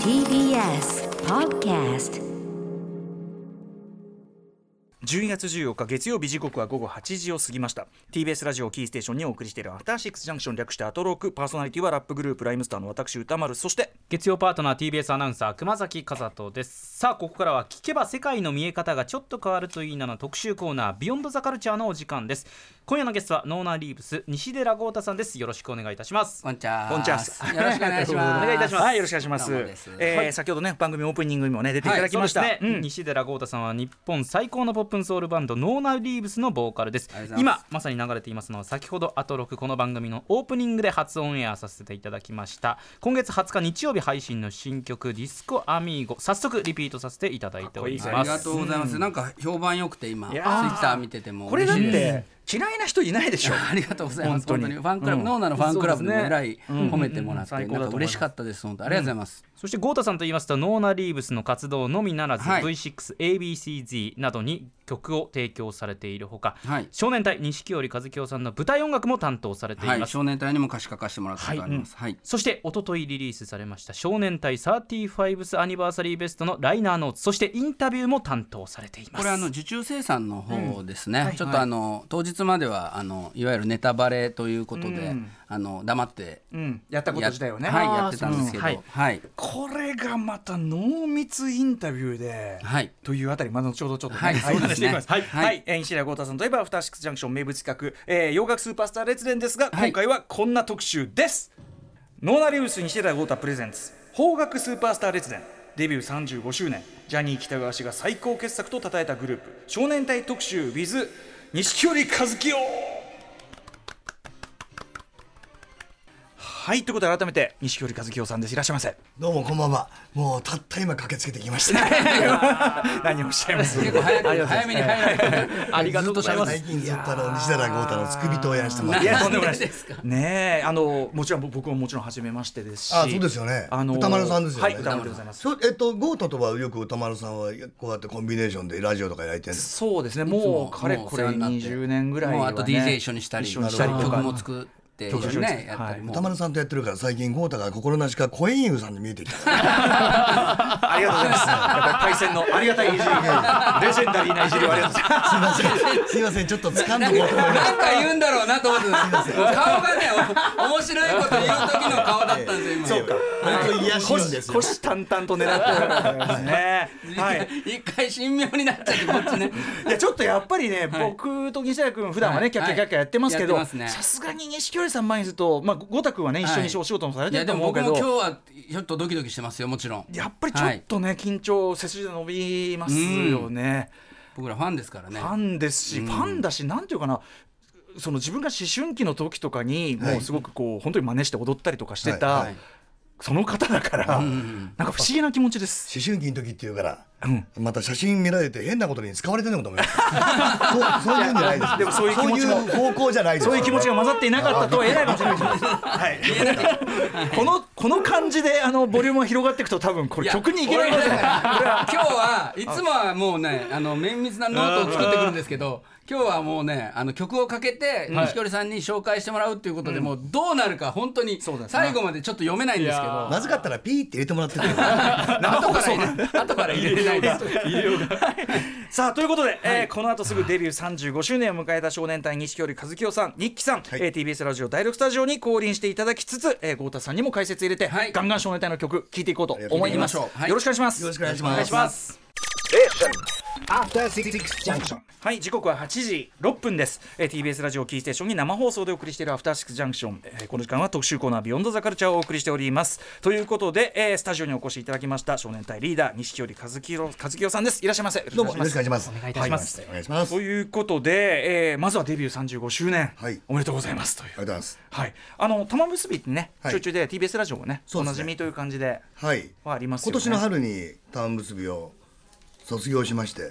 TBS Podcast 12月14日月曜日時刻は午後8時を過ぎました。TBS ラジオキーステーションにお送りしているアフターシックスジャンクション略してアトロークパーソナリティはラップグループライムスターの私歌丸そして月曜パートナー TBS アナウンサー熊崎和人です。さあここからは聞けば世界の見え方がちょっと変わるといいなの特集コーナービヨンドザカルチャーのお時間です。今夜のゲストはノーナーリーブス西寺豪太さんです。よろしくお願いいたします。こんにちは。こんにちはよろしくお願いします。お願いいたします。はい。よろしくお願いします。えーはい先ほどね番組オープニングにもね出ていただきました、そうですね、うん。西寺郷太さんは日本最高のポップンソウルバンドノーナーリーブスのボーカルです。今まさに流れていますのは先ほどアトロクこの番組のオープニングで初オンエアさせていただきました。今月20日日曜日配信の新曲ディスコアミーゴ。早速リピートさせていただいております。ありがとうございます。なんか評判良くて今ツイッター見ててもこれだって嫌いな人いないでしょ。ありがとうございます。本当に。ファンクラブ、うん。ノーナのファンクラブでもそうですね。えらい褒めてもらって、うん。う嬉しかったです。本当ありがとうございます。そして豪太さんと言いますとノーナリーブスの活動のみならず、はい。V6ABCZ などに曲を提供されているほか、はい。少年隊錦織和清さんの舞台音楽も担当されていはい、ます、少年隊にも歌詞書かせてもらったことあります。はい。そして一昨日リリースされました少年隊 35th アニバーサリーベストのライナーノーツそしてインタビューも担当されています。これあの受注生産の方ですね、はい。ちょっとあの当日まではあのいわゆるネタバレということで、うん。あの黙ってうん。やったこと自体をね。はいやってたんですけど、そうはい。これがまた濃密インタビューで、はい。というあたり、まあ、後ほどちょっとね、はいそうですね。話していきます。はい、はい。は西田豪太さんといえば、アフターシックスジャンクション名物企画、えー洋楽スーパースター列伝ですが、はい。今回はこんな特集です。ノーナリウス西田豪太プレゼンツ、邦楽スーパースター列伝。デビュー35周年。ジャニー喜多川氏が最高傑作と称えたグループ。少年隊特集 with 錦織和清はいということで改めて錦織和清さんです。いらっしゃいませ。どうもこんばんは。もうたった今駆けつけてきました。何をおっしゃいます？結構早く早めに入られてありがとうございます。最近ずっとあの西寺豪太の付き人をやらせてもらっいて。やとんでもないです。かねえあのもちろん僕ももちろん初めましてですしあそうですよね。歌丸さんですよね。はい歌丸でございますえっと豪太とはよく歌丸さんはこうやってコンビネーションでラジオとかやりて。そうですね。もうかれこれお世話になって。20年ぐらいは、ね、もうあと DJ 一緒にしたり一緒にしたりとか。曲も作って曲一緒にねやったはい。りも歌丸さんとやってるから最近豪太が心なしか声優さんに見えてきた。ありがとうございます。やっぱりパイセンのありがたいいじりレジェンダリーないじりをありがとうございます。すいません。すいません。ちょっと掴んどこうと思いましなんか言うんだろうなと思ってたんです顔がねお面白いこと言う時の顔だったんですよ今。そうか。た。本当に癒しいんですよ。虎。視眈々と狙ってるわけですね。はい。一回神妙になっちゃってこっちね。いやちょっとやっぱりね、僕と西田君普段はね、はい。キャッキャキャッキャやってますけどさすがに錦織さん前にするとまあゴタ君はね一緒にお仕事もされていやでると思うけど、も僕も今日はちょっとドキドキしてますよもちろん。やっぱりちょっとね、緊張背筋が伸びますよね、僕らファンですからね。ファンですし、ファンだしなんていうかなその自分が思春期の時とかにもうすごくこう本当に真似して踊ったりとかしてた、はいはいその方だから、なんか不思議な気持ちです。思春期の時っていうから、うんまた写真見られて変なことに使われてるのかと思います。そうそういうんじゃないです。でもそういう気持ち方向じゃないです。そういう気持ちが混ざっていなかったとは言えないかもしれないです。はい。このこの感じであのボリュームが広がっていくと多分これ曲にいけないかもしれない。これは今日はいつもはもうねあの綿密なノートを作ってくるんですけど今日はもうねあの曲をかけて錦織さんに紹介してもらうっていうことで、もうどうなるか本当に最後までちょっと読めないんですけど。まずかったらピーって入れてもらってる。後から入れ 後から入れれないです さあということで、えーこの後すぐデビュー35周年を迎えた少年隊錦織一清さんニッキさん、えー TBS ラジオ第6スタジオに降臨していただきつつ、えー、郷太さんにも解説入れて、はい。ガンガン少年隊の曲聴いていこうと思います。よろしくお願いします。よろしくお願いしますお願いします。After Six Junction. はい時刻は8時6分です、えー、TBS ラジオキーステーションに生放送でお送りしているアフターシックスジャンクション、えーこの時間は特集コーナービヨンドザカルチャーをお送りしております。ということで、えースタジオにお越しいただきました少年隊リーダー錦織和清和清さんです。いらっしゃいませ。どうもよろしくお願いします。お願いいたします。はいお願いします。ということで、えーまずはデビュー35周年、はい。おめでとうございますという。ありがとうございます。はい、あの玉結びってね、はい。ちょいちょいで TBS ラジオもねそうですね。おなじみという感じではい。はありますよね。今年の春にタン結びを卒業しまして、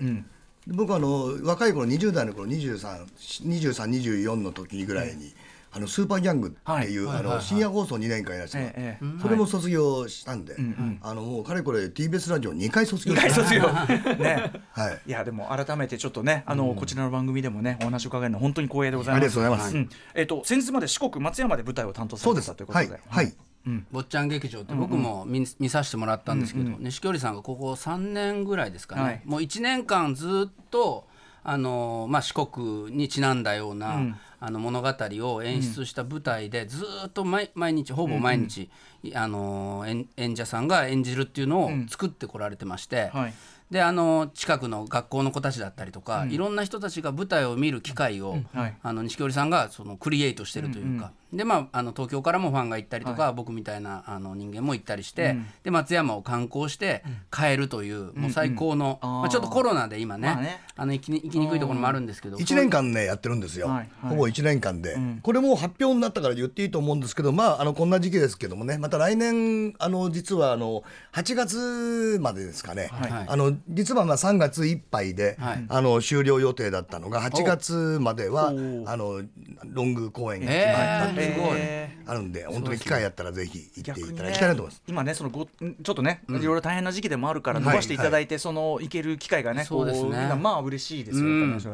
で僕はあの若い頃20代の頃232324の時ぐらいに、あのスーパーギャングっていう、あの深夜放送2年間いらっしゃる、ええ。えそれも卒業したんで、あのもうかれこれ TBS ラジオ2回卒業二回しま卒業。ね。はい。いやでも改めてちょっとねあの、こちらの番組でもねお話を伺えるの本当に光栄でございます。ありがとうございます。ん。えっ、と先日まで四国松山で舞台を担当さそうですれてたということで、はいはい坊ちゃん劇場って僕も見,、見させてもらったんですけど、錦織さんがここ3年ぐらいですかね、はい。もう1年間ずっとあの、まあ、四国にちなんだような、あの物語を演出した舞台でずっと毎毎日ほぼ毎日、あの演演者さんが演じるっていうのを作ってこられてまして、はい。であの近くの学校の子たちだったりとか、いろんな人たちが舞台を見る機会を、はい。あの錦織さんがそのクリエイトしてるというか、でまああの東京からもファンが行ったりとか、僕みたいなあの人間も行ったりして、で松山を観光して帰るという、もう最高の、あー。まあ、ちょっとコロナで今ね,、まあね。あの行ききにくいところもあるんですけど、1年間ねやってるんですよ、はいはい。ほぼ1年間で、これもう発表になったから言っていいと思うんですけどまああのこんな時期ですけどもねまた来年あの実はあの8月までですかね、はい。あの実はまあ3月いっぱいで、はい。あの終了予定だったのが8月まではおあのロング公演が決まったっていう、えーすごいえあるんで本当に機会やったらぜひ行っていただきたいなと思います。今ねそのごちょっとね、いろいろ大変な時期でもあるから伸ばしていただいて、その行ける機会がねそうですね。まあ嬉しいですよ、う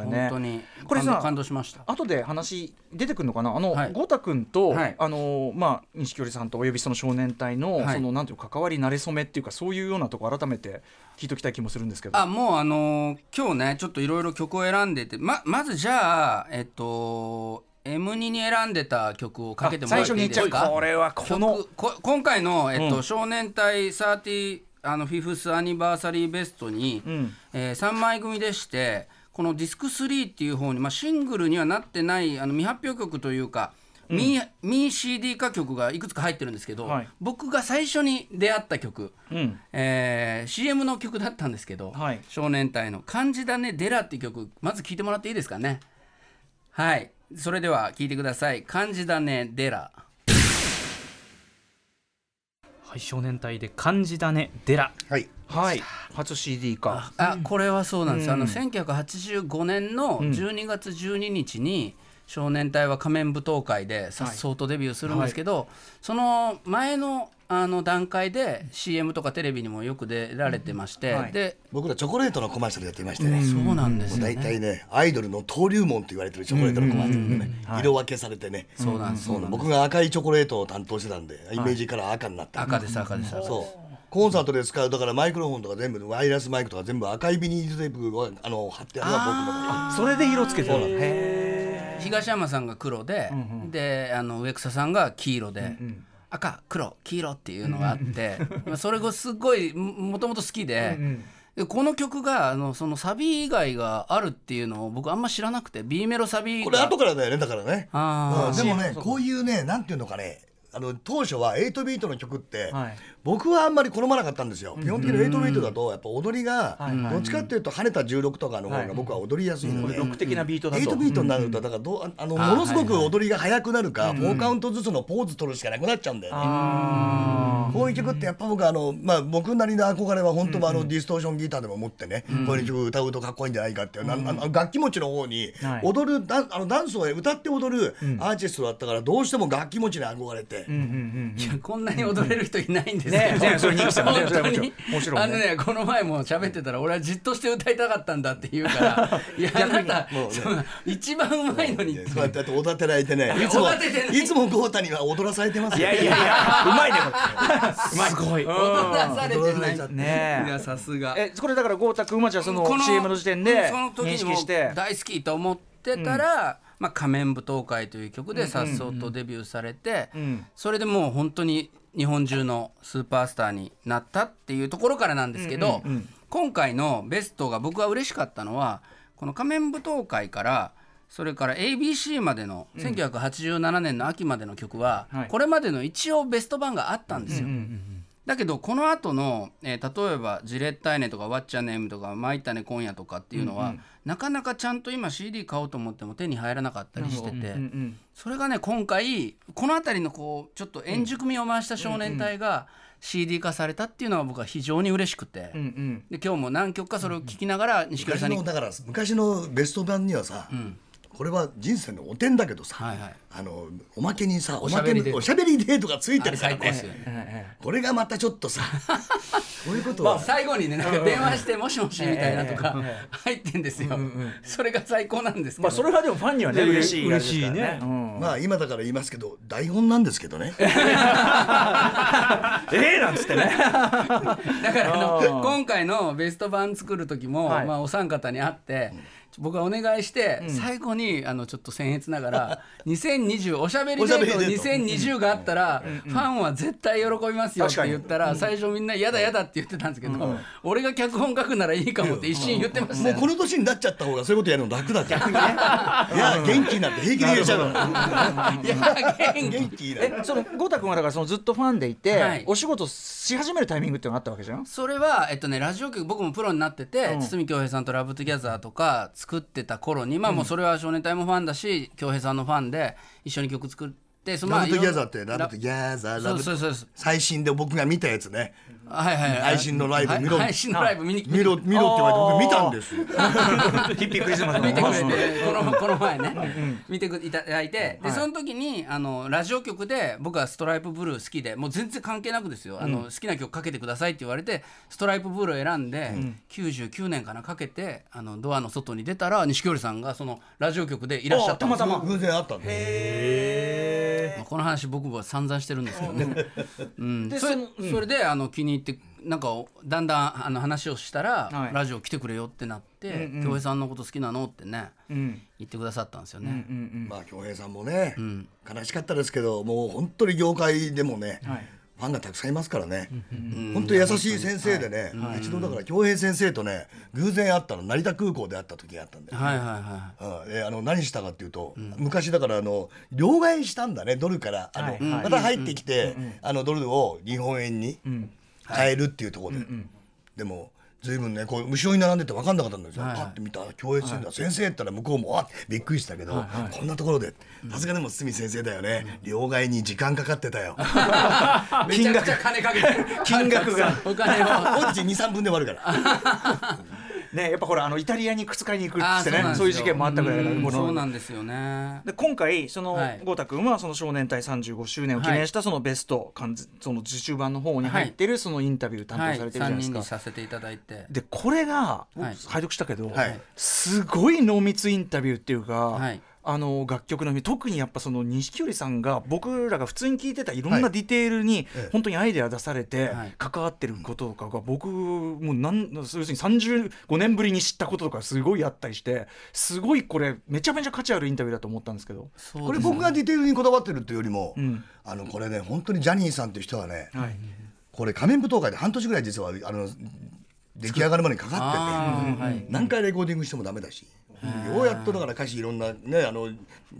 ね。本当に。これさ感動しました。後で話出てくるのかな？あの、はい。豪太君と、はい。あのまあ錦織さんとおよびその少年隊の、はい。そのなんていうか関わり慣れ初めっていうかそういうようなとこ改めて聞いときたい気もするんですけど。あもうあのー今日ねちょっといろいろ曲を選んでてままずじゃあえっと M2 に選んでた曲をかけてもらっていいですか？これはこの今回の、えっとうん。少年隊30あのフィフスアニバーサリーベストに、ん。えー3枚組でしてこのディスク3っていう方に、まあ、シングルにはなってないあの未発表曲というか、未未 CD 化曲がいくつか入ってるんですけど、はい。僕が最初に出会った曲、うん。えー CM の曲だったんですけど、はい。少年隊の「漢字だねデラ」っていう曲まず聴いてもらっていいですかね？はいそれでは聴いてください「漢字だねデラ」はい少年隊で漢字だねデラ。はい。はい。初 CD か。あこれはそうなんです、あの1985年の12月12日に少年隊は仮面舞踏会でさっそうとデビューするんですけど、その前のあの段階で CM とかテレビにもよく出られてまして、はい。で僕らチョコレートのコマーシャルやってましてね、そうなんですよ大ね体ねアイドルの登竜門と言われてるチョコレートのコマーシャルでね、色分けされてね、そうなんです、そうなんです。僕が赤いチョコレートを担当してたんで、イメージから赤になった、赤です赤です。そう。コンサートで使うだからマイクロフォンとか全部ワイヤレスマイクとか全部赤いビニールテープをあの貼ってあるのは僕の。それで色つけてるそうなんです。へ東山さんが黒で、であの植草さんが黄色で、赤黒黄色っていうのがあって、まあそれがすごいももともと好きで。でこの曲があのそのサビ以外があるっていうのを僕あんま知らなくて B メロサビが。これ後からだよねだからね。あうんでもねこういうねなんていうのかねあの当初は8ビートの曲って、はい僕はあんまり好まなかったんですよ、基本的に8ビートだとやっぱ踊りが、どっちかっていうと跳ねた16とかの方はい。が僕は踊りやすいので、ロック的なビートだと。8ビートになるとだからどうああのものすごく踊りが速くなるか、4カウントずつのポーズ取るしかなくなっちゃうんだよね。こういう曲ってやっぱ僕あの、まあ、僕なりの憧れは本当はあのディストーションギターでも持ってね、こういう曲歌うとかっこいいんじゃないかっていう、なあの楽器持ちの方にはい。踊るダンあのダンスを歌って踊るアーティストだったからどうしても楽器持ちに憧れて、いやこんなに踊れる人いないんでね。ね。それ人気者もね。もちろん。あのねこの前も喋ってたら俺はじっとして歌いたかったんだって言うから いやあなね。一番うまいのに。ってそうやってやってられてね。いつも。い。いつも豪太には踊らされてますよ。いやいやいや。うまいねこれ。すごい。踊らされてない。ねいやさすが。えこれだから豪太君はじゃあそのこ CM の時点でその時認にも識して。大好きと思ってたら「まあ、仮面舞踏会」という曲でさっそうとデビューされて、ん。それでもう本当に日本中のスーパースターになったっていうところからなんですけど、今回のベストが僕は嬉しかったのはこの仮面舞踏会からそれから ABC までの1987年の秋までの曲は、はい。これまでの一応ベスト版があったんですよ。だけどこの後の、えー例えば「ジレッタイネ」とか「ワッチャネーム」とか「マイタネ今夜」とかっていうのは、なかなかちゃんと今 CD 買おうと思っても手に入らなかったりしてて、うんうんそれがね今回この辺りのこうちょっと円熟味を増した少年隊が CD 化されたっていうのは僕は非常に嬉しくて、うんうん。で今日も何曲かそれを聞きながら錦織さんに昔のだから昔のベスト版にはさ、これは人生のお点だけどさ、はいはい。あのおまけにさおましゃべりデートけにおしゃべりデートがついてるからね。最高ですよね。えこれがまたちょっとさ こういうことは、最後にねなんか電話して「もしもし」みたいなとか入ってんですよ、それが最高なんですけど、まあそれはでもファンにはね嬉しい嬉しいね。うん。まあ今だから言いますけど台本なんですけどね。ええなんつってね。だからあの今回のベスト版作る時も、はい。まあ、お三方に会って、僕はお願いして、最後にあのちょっと僭越ながら 2020おしゃべりデートおしゃべりデート2020があったら、ファンは絶対喜びますよって言ったら、最初みんな嫌だ嫌だって言ってたんですけど、俺が脚本書くならいいかもって一瞬言ってましたよ。もうこの年になっちゃった方がそういうことやるの楽だ逆にねいや元気になって平気で言えちゃうから いや元気。元気だえその郷太君はだからそのずっとファンでいて、はい。お仕事し始めるタイミングっていうのがあったわけじゃん？それは、えっとね、ラジオ局僕もプロになってて、筒美京平さんと「Love Together」とか作ってた頃にまあもうそれは少年隊もファンだし京平さんのファンで一緒に曲作ってその Love Together って Love Together Love最新で僕が見たやつねはいはい。はい配信のライブ見ろ。はい配信のライブ見に見ろ見ろって言われて僕見たんですよ。Hippy Christmas の。見てくれてこの この前ね。見ていただいてでその時にあのラジオ局で僕は Stripe Blue 好きでもう全然関係なくですよ。あの好きな曲かけてくださいって言われて Stripe Blue を選んで99年かなかけてあのドアの外に出たら錦織さんがそのラジオ局でいらっしゃった。んですよ偶然あったんでまあこの話僕は散々してるんですけどね、うん、それそれであの気に入ってなんかだんだんあの話をしたら、はい。ラジオ来てくれよってなってうんうん。恭平さんのこと好きなのってねうん。言ってくださったんですよね。まあ恭平さんもねん。悲しかったですけどもう本当に業界でもねはい。ファンがたくさんいますからね。本当に優しい先生でね一度だから恭平先生とね偶然会ったの成田空港で会った時があったんではいはいはうん、であの何したかっていうと、昔だからあの両替したんだねドルから。あの、はいはい。また入ってきて、あのドルを日本円に変えるっていうところで、でも随分ねこう後ろに並んでて分かんなかったんですよ、はいはい。パッて見たら教室先生先生って言ったら向こうもあびっくりしたけど、こんなところでさすがでも堤先生だよね、両替に時間かかってたよ。い。めちゃくちゃ金かけ。金額が。お金を。俺たち23分で終わるからねやっぱほらあのイタリアに靴買いに行くってねそういう事件もあったぐらいだからうんこのそうなんですよね。で今回そのはい。豪太君はその少年隊35周年を記念したそのベストその受注版の方に入ってるそのインタビュー担はい、当されてるじゃないですか。させていただいて。でこれが僕はい。拝読したけど、はい。すごい濃密インタビューっていうか、はいあの楽曲の特にやっぱその錦織さんが僕らが普通に聞いてたいろんなディテールにええ。本当にアイデア出されてはい。関わってることとかが僕もうなん要するに35年ぶりに知ったこととかすごいあったりしてすごいこれめちゃめちゃ価値あるインタビューだと思ったんですけど。そうこれ僕がディテールにこだわってるっていうよりも、ん。あのこれね本当にジャニーさんっていう人はね、はい。これ仮面舞踏会で半年ぐらい実はあの出来上がるまでにかかってて、何回レコーディングしてもダメだし、ようやっとだから歌詞いろんなねあの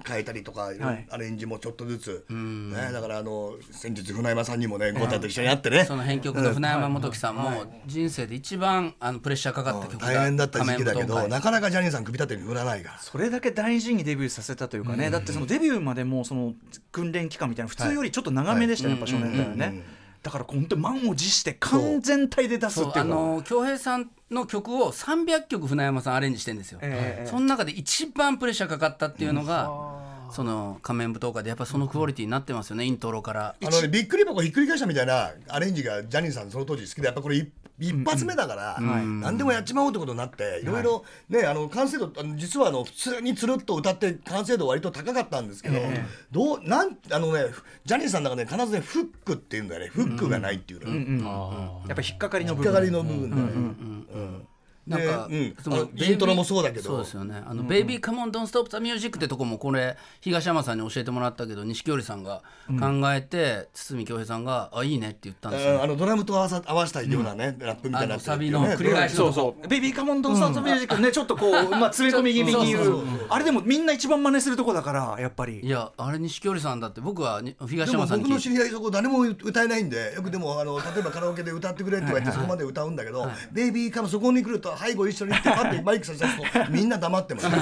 変えたりとか、はい。アレンジもちょっとずつ、ね、だからあの先日船山さんにもねゴタと一緒に会ってね、その編曲の船山元樹さんも人生で一番あのプレッシャーかかった曲が大変だった時期だけどなかなかジャニーさん首立てに振らないから。それだけ大事にデビューさせたというかね、だってそのデビューまでもその訓練期間みたいな普通よりちょっと長めでしたね、やっぱ少年隊はね、だから本当に満を持して完全体で出すっていうの恭平さんの曲を300曲船山さんアレンジしてるんですよ、ええその中で一番プレッシャーかかったっていうのが、その仮面舞踏会でやっぱそのクオリティになってますよねイントロから。あのね、びっくり箱ひっくり返したみたいなアレンジがジャニーさんその当時好きでやっぱこれ一一発目だから、何でもやっちまおうってことになっていろい。ろねあの完成度あの実はあの普通につるっと歌って完成度割と高かったんですけど、どうなんあのねジャニーさんの中で必ずねフックっていうんだよね。フックがないっていうの、やっぱ引っかかりの部分。引っかかりの部分だよね。うんなんか、でうん、そのあのイントロもそうだけど。そうですよね「あのベイビーカモンドンストップザミュージックってとこもこれ東山さんに教えてもらったけど錦織さんが考えて、堤恭平さんが「あいいね」って言ったんですよ、あのドラムと合わさ合わせたようなね、ラップみたいな。やつあのサビの繰り返しそうそう「ベビーカモンドンスタートミュージック」ねちょっとこう、まあ、詰め込み気味に言そうあれでもみんな一番真似するとこだからやっぱり。いやあれ錦織さんだって僕はに東山さんに僕の知り合いそこ誰も歌えないんでよくでもあの例えばカラオケで歌ってくれって言われてそこまで歌うんだけど「ベイビーカムそこに来ると背後一緒に行ってパッてマイク差し出すと みんな黙ってます。みん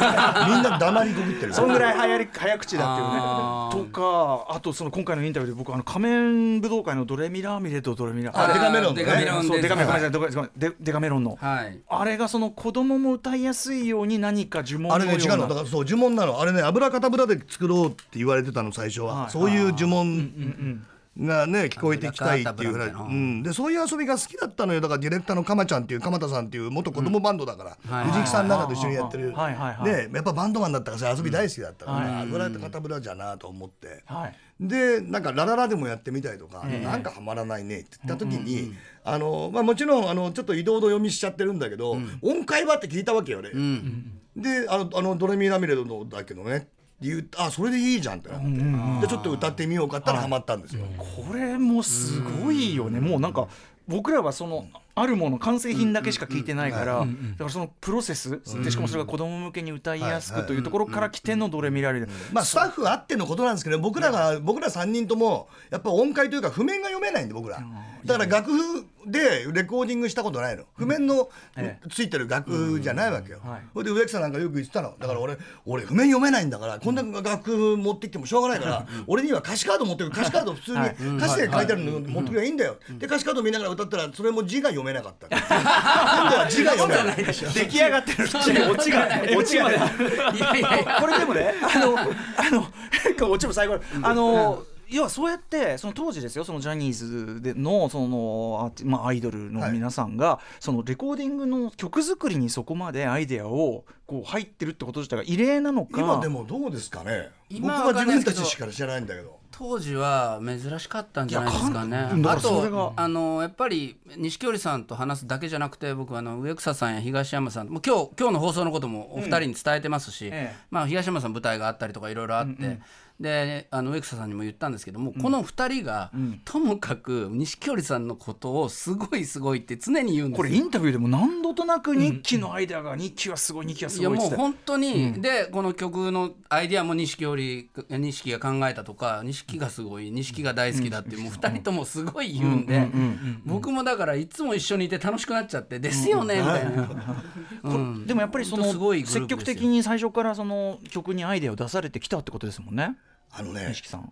な黙りこぐってる。そんぐらい早り早口だっていうね。とかあとその今回のインタビューで僕あの仮面武道会のドレミラーミレとドレミラあデカメロンね。デカメロンそうデカメロンはい。どこごめんデデカメロンの、はい。あれがその子供も歌いやすいように何か呪文のあれね違うのだからそう呪文なの。あれね油かたぶらで作ろうって言われてたの最初は、はい。そういう呪文がね聞こえてきたいっていうぐらい、うん、でそういう遊びが好きだったのよ。だからディレクターのかまちゃんっていう鎌田さんっていう元子供バンドだから、はい藤木さんの中と一緒にやってる、はいはいはい。でやっぱバンドマンだったからさ遊び大好きだったから、はいあぐらいと肩ぶらじゃなと思って。はい。でなんか「ラララ」でもやってみたりとか、なんかはまらないねって言った時に、あのまあ、もちろんあのちょっと移動度読みしちゃってるんだけど、音階はって聞いたわけよ俺。であのあの「ドレミラミレドのだけどね」って言うあそれでいいじゃんってなって、でちょっと歌ってみようかったらハマったんですよ。これもすごいよね。もうなんか僕らはそのあるもの完成品だけしか聞いてないからだからそのプロセスでしかもそれが子供向けに歌いやすくというところから来てのどれ見られる。まあ、スタッフあってのことなんですけど僕らが僕ら3人ともやっぱ音階というか譜面が読めないんで僕ら。だから楽譜でレコーディングしたことないの。譜面のえついてる楽譜じゃないわけよ。はい。それで植木さんなんかよく言ってたの。だから俺俺譜面読めないんだからこんな楽譜持ってきてもしょうがないから俺には歌詞カード持ってくる。歌詞カード普通に歌詞で書いてあるの持ってくればいいんだよ。で歌詞カード見ながら歌ったらそれも字が読めなかった今度は字が読めない出来上がってる。オチがオチがこれでもねあの あのオチも最後あの要はそうやってその当時ですよそのジャニーズでのそのアまあ、アイドルの皆さんが、そのレコーディングの曲作りにそこまでアイデアをこう入ってるってこと自体が異例なのか。今でもどうですかね。僕今はは自分たちしか知らないんだけど当時は珍しかったんじゃないですかね。かあとあのやっぱり錦織さんと話すだけじゃなくて僕あの植草さんや東山さんもう今日今日の放送のこともお二人に伝えてますし、ええ。まあ、東山さん舞台があったりとかいろいろあって、であの植草さんにも言ったんですけども、この二人が、ともかく錦織さんのことをすごいすごいって常に言うんですよ。これインタビューでも何度となく日記のアイデアが日記はすごい日記はすいやごいって言ってもう本当に、でこの曲のアイディアも錦織錦が考えたとか錦がすごい錦が大好きだって、もう2人ともすごい言うんで、僕もだからいつも一緒にいて楽しくなっちゃって「ですよね」みたいな、うん。でもやっぱりその積極的に最初からその曲にアイデアを出されてきたってことですもんねあのね錦さん。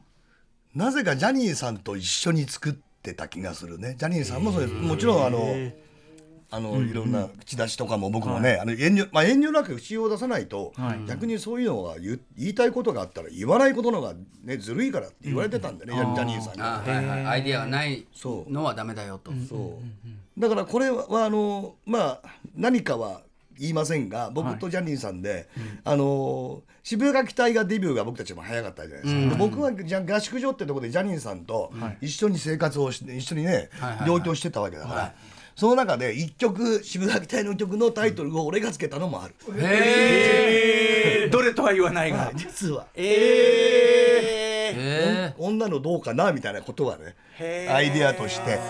なぜかジャニーさんと一緒に作ってた気がするね。ジャニーさんもそうです。もちろんあのあのいろんな口出しとかも僕もね、あの遠慮まあ、遠慮なく口を出さないと、はい。逆にそういうのが言いたいことがあったら言わないことのが、ね、ずるいからって言われてたんでね、ジャジャニーさんに。あはいはい、アイディアがないそうのはダメだよと。そう。だからこれはあのまあ何かは言いませんが僕とジャニーさんで、あの渋谷期待がデビューが僕たちも早かったじゃないですか、で僕はじゃ合宿所ってところでジャニーさんと一緒に生活をして一緒にね、同居してたわけだから、その中で一曲渋谷期待の曲のタイトルを俺がつけたのもある、どれとは言わないが。実は。ええ女のどうかなみたいなことはねアイデアとして、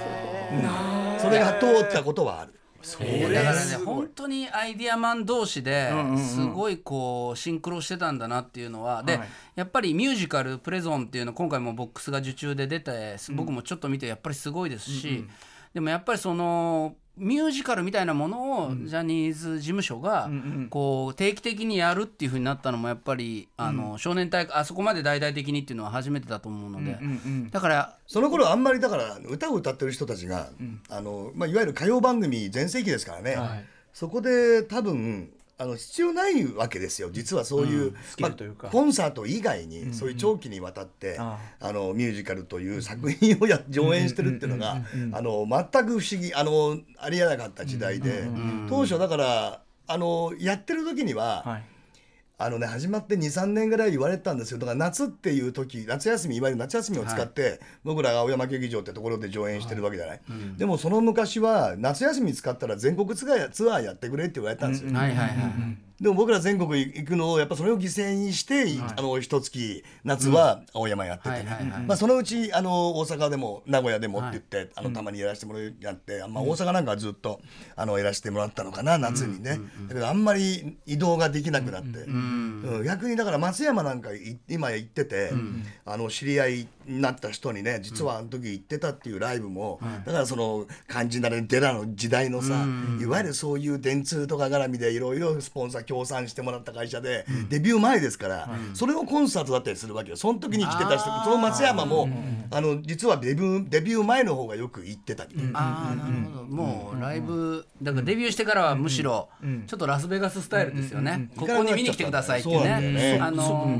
うんそれが通ったことはある。ーだからね本当にアイディアマン同士ですごいこうシンクロしてたんだなっていうのは、ではい。やっぱりミュージカル「プレゾン」っていうの今回もボックスが受注で出て僕もちょっと見てやっぱりすごいですし、でもやっぱりそのミュージカルみたいなものをジャニーズ事務所がこう定期的にやるっていうふうになったのもやっぱりあの少年隊あそこまで大々的にっていうのは初めてだと思うので。だからその頃あんまりだから歌を歌ってる人たちが、あのまあ、いわゆる歌謡番組全盛期ですからね、そこで多分あの必要ないわけですよ。実はそういう、うかまあコンサート以外にそういう長期にわたって、ああ。のミュージカルという作品をや上演してるっていうのがあの全く不思議あのありえなかった時代で、当初だからあのやってる時には、はいあのね始まって23年ぐらい言われてたんですよ。だから夏っていう時夏休みいわゆる夏休みを使って、僕らが青山劇場ってところで上演してるわけじゃない、でもその昔は夏休み使ったら全国ツアーツアーやってくれって言われたんですよ、はいはいはい。でも僕ら全国行くのをやっぱそれを犠牲にして、あの一月夏は青山やっててまあ、そのうちあの大阪でも名古屋でもって言って、あのたまにやらせてもらうやって、まあ、大阪なんかはずっとあのやらせてもらったのかな夏にね、だけどあんまり移動ができなくなって、うん逆にだから松山なんかい今行ってて、あの知り合いになった人にね実はあの時行ってたっていうライブも、だからその肝心なねデラの時代のさ、いわゆるそういう電通とか絡みでいろいろスポンサー協賛してもらった会社で、デビュー前ですから、それをコンサートだったりするわけよ。その時に来てた人その松山も、あの実はデビューデビュー前の方がよく行ってたみたいな。ああなるほど。もうライブだからデビューしてからはむしろちょっとラスベガススタイルですよね。ここに見に来てくださいってね。ねあの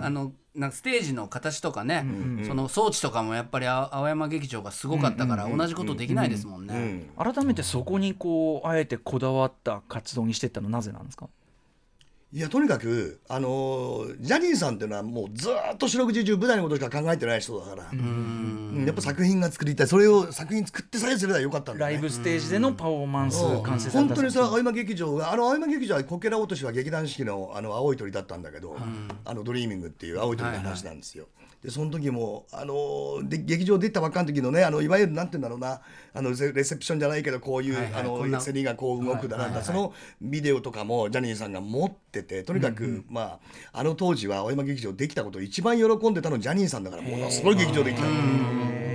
あのなんかステージの形とかね、その装置とかもやっぱりあ青山劇場がすごかったから同じことできないですもんね。改めてそこにこうあえてこだわった活動にしていったのはなぜなんですか？いやとにかく、あのージャニーさんっていうのはもうずーっと四六時中舞台のことしか考えてない人だから。うん。やっぱ作品が作りたい。それを作品作ってさえすればよかったんだね。ライブステージでのパフォーマンスうん。完成された本当にさ青山劇場があの青山劇場はこけら落としは劇団四季のあの青い鳥だったんだけど、あのドリーミングっていう青い鳥の話なんですよ。でその時もあので劇場出たばっかの時のねあのいわゆるなんて言うんだろうなあのレレセプションじゃないけどこういう、はいはいあのセリがこう動くだなんだ、そのビデオとかもジャニーさんが持っててとにかく、まああの当時は青山劇場できたことを一番喜んでたのジャニーさんだからものすごい劇場できた。の。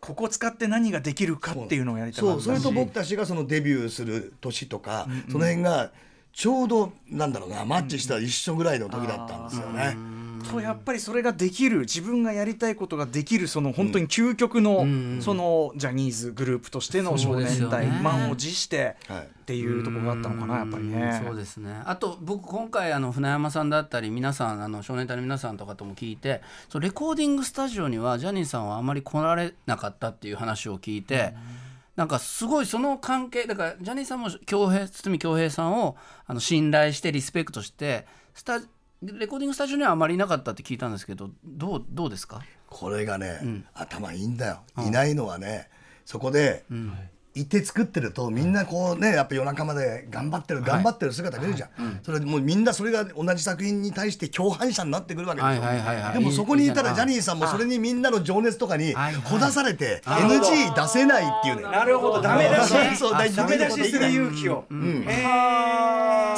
ここ使って何ができるかっていうのをやりたかったそうそれと僕たちがそのデビューする年とか、その辺がちょうどなんだろうなマッチした一緒ぐらいの時だったんですよね。とやっぱりそれができる自分がやりたいことができるその本当に究極の、そのジャニーズグループとしての少年ね隊満を持してはいっていうところがあったのかなやっぱりね。そうですね。あと僕今回あの船山さんだったり皆さんあの少年隊の皆さんとかとも聞いてそうレコーディングスタジオにはジャニーさんはあまり来られなかったっていう話を聞いて、なんかすごいその関係だからジャニーさんも恭平堤恭平さんをあの信頼してリスペクトしてスタレコーディングスタジオにはあまりいなかったって聞いたんですけどどうどうですか？これがね、頭いいんだよ、いないのはねそこで、いて作ってるとみんなこうねやっぱ夜中まで頑張ってる頑張ってる姿見るじゃん、それでもうみんなそれが同じ作品に対して共犯者になってくるわけ。ですよ、はいはいはいはい。でもそこにいたらいいジャニーさんもそれにみんなの情熱とかにはいはいほだされて NG 出せないっていうね。なるほど。ダメ出し。そうあダメ出しする勇気を。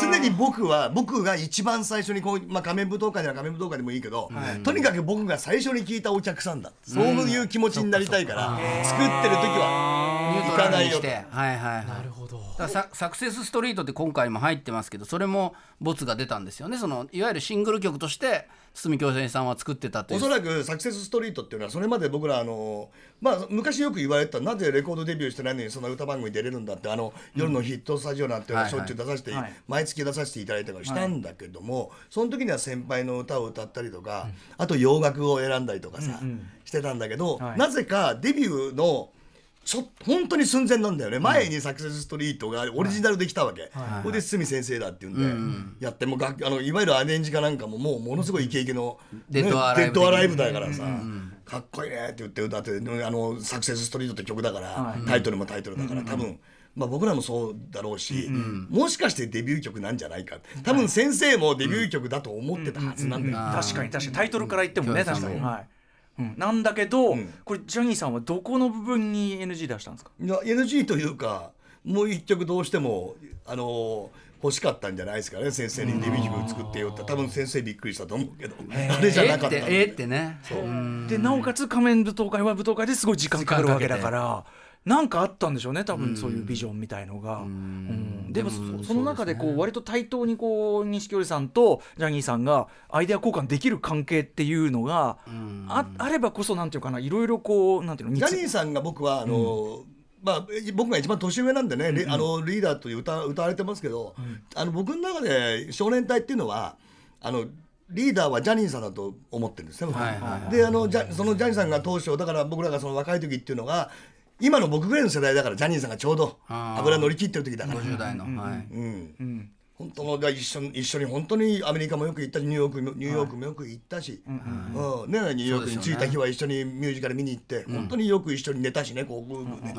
常に僕は僕が一番最初にこう、まあ、仮面舞踏会なら仮面舞踏会でもいいけど、とにかく僕が最初に聞いたお客さんだ、そういう気持ちになりたいから、作ってる時は行かないにしてはいはいはい。なるほど。ササクセスストリートって今回も入ってますけどそれもボツが出たんですよね。そのいわゆるシングル曲として堤京平さんは作ってたっていう。おそらくサクセスストリートっていうのはそれまで僕らあの、まあ、昔よく言われてたなぜレコードデビューしてないのにそんな歌番組に出れるんだってあの、夜のヒットスタジオなんていうのをしょっちゅう出させて、はいはい。毎月出させていただいたりしたんだけども、その時には先輩の歌を歌ったりとか、あと洋楽を選んだりとかさ、してたんだけど、はい。なぜかデビューのちょ本当に寸前なんだよね、前にサクセスストリートがオリジナルできたわけ、これで堤先生だって言うんで、やってもう楽あのいわゆるアレンジかなんかももうものすごいイケイケの、デッドアライブデッドアライブだからさ、かっこいいねって言って歌ってあのサクセスストリートって曲だから、タイトルもタイトルだから多分。まあ、僕らもそうだろうし、もしかしてデビュー曲なんじゃないか多分先生もデビュー曲だと思ってたはずなんだよ、確かに確かに。タイトルから言ってもねうん確かに。なんだけど、ん。これジャニーさんはどこの部分に NG 出したんですか？いや NG というかもう一曲どうしてもあの欲しかったんじゃないですかね。先生にデビュー曲作ってよって。多分先生びっくりしたと思うけど。あれじゃなかったえーってえーってねでなおかつ仮面舞踏会は舞踏会ですごい時間かかるわけだからなんかあったんでしょうね多分そういうビジョンみたいのが。うん。でもそその中でこう割と対等にこう錦織さんとジャニーさんがアイデア交換できる関係っていうのがああればこそなんていうかないろいろこうなんていうのジャニーさんが僕はあの、まあ、僕が一番年上なんでね、リあのリーダーという歌歌われてますけど、あの僕の中で少年隊っていうのはあのリーダーはジャニーさんだと思ってるんですね。僕はいはいはい。であのジャそのジャニーさんが当初だから僕らがその若い時っていうのが今の僕ぐらいの世代だからジャニーさんがちょうど油乗り切ってる時だから。50代の、はい。うん本当のが一緒に一緒に本当にアメリカもよく行ったしニューヨークもニューヨークもよく行ったし、うんね、ニューヨークに着いた日は一緒にミュージカル見に行って、本当によく一緒に寝たしねこう、ね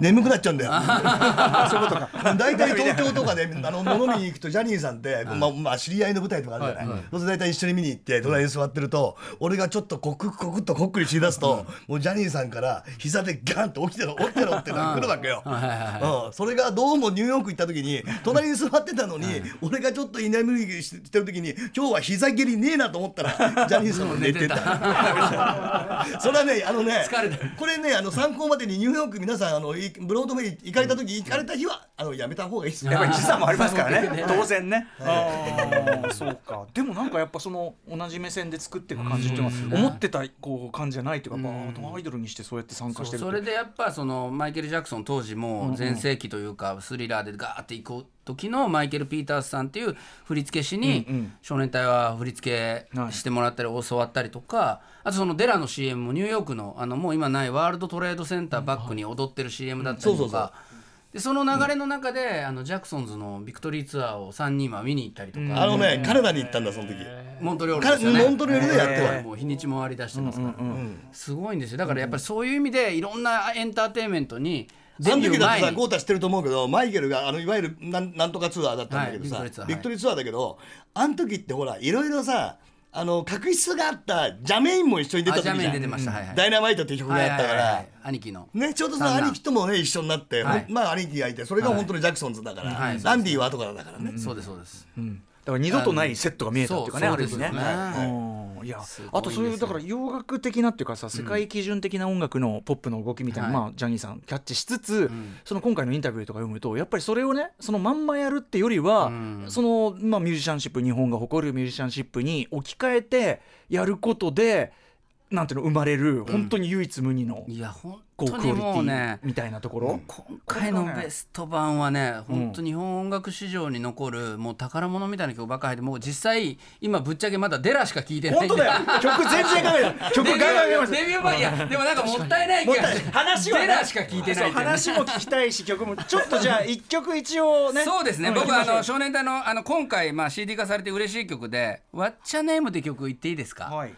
眠くなっちゃうんだよ。大体東京とか であの物見に行くとジャニーさんって、まあまあ知り合いの舞台とかあるじゃない？そうすると大体一緒に見に行って隣に座ってると、俺がちょっとコクコクっとこっくりしだすと、もうジャニーさんから膝でガンと起きてろ起きてろって来るわけよ。うん。それがどうもニューヨーク行った時に隣に座ってたのに、俺がちょっと居眠りしてる時に今日は膝蹴りねえなと思ったら ジャニーさんも寝てた。それはねあのねこれねあの参考までにニューヨーク皆さんあのいブロードウェイ行かれた時、行かれた日はああのやめた方がいいですやっぱり時差もありますからね。ね。当然ね、ああそうか。でもなんかやっぱその同じ目線で作っていく感じっていうのは思ってたこう感じじゃないっていうか、やっぱアイドルにしてそうやって参加してるそれでやっぱそのマイケル・ジャクソン当時も全盛期というかスリラーでガーっていく時のマイケル・ピータースさんっていう振付師に少年隊は振り付けしてもらったり教わったりとかあとそのデラの CM もニューヨークのあのもう今ないワールドトレードセンターバックに踊ってる CM だったりとか。でその流れの中で、あのジャクソンズのビクトリーツアーを3人は見に行ったりとか、あのねカナダに行ったんだその時。モントリオールですよね。モントリオールでやってた。もう日にちも割り出してますから、すごいんですよ。だからやっぱりそういう意味でいろんなエンターテインメントにであの時だってさ郷太知ってると思うけどマイケルがあのいわゆるなんなんとかツアーだったんだけどさ、はいビクトリーツアービクトリーツアーだけどあの時ってほらいろいろさあの確執があったジャーメインも一緒に出た時じゃん。あジャーメイン出てました。はいはい。ダイナマイトっていう曲があったから、兄貴の。ね、ちょうどその兄貴ともね一緒になって、はい。まあ兄貴がいてそれが本当にジャクソンズだから、はいランディは後からだからね、そうですそうです、だから二度とないセットが見えたっていうかねある意味ね。い。やあとそういうだから洋楽的なっていうかさ世界基準的な音楽のポップの動きみたいな、はい。まあジャニーさんキャッチしつつ、その今回のインタビューとか読むとやっぱりそれをねそのまんまやるってよりは、ん。そのまあミュージシャンシップ日本が誇るミュージシャンシップに置き換えてやることでなんていうの生まれる本当に唯一無二の、いや本当にもうねみたいなところ、今回のベスト版はね本当日本音楽史上に残るもう宝物みたいな曲ばっかりでもう実際今ぶっちゃけまだデラしか聴いてない。本当だよ。曲全然ガメだ曲ガンガン見ますデビュー版いやでもなんかもったいない気が話はねデラしか聞いてない話も聞きたいし曲もちょっとじゃあ一曲一応ね。そうですね、ん。僕あの少年隊のあの今回まあ CD 化されて嬉しい曲で「What's Your Name」って曲言っていいですか、はい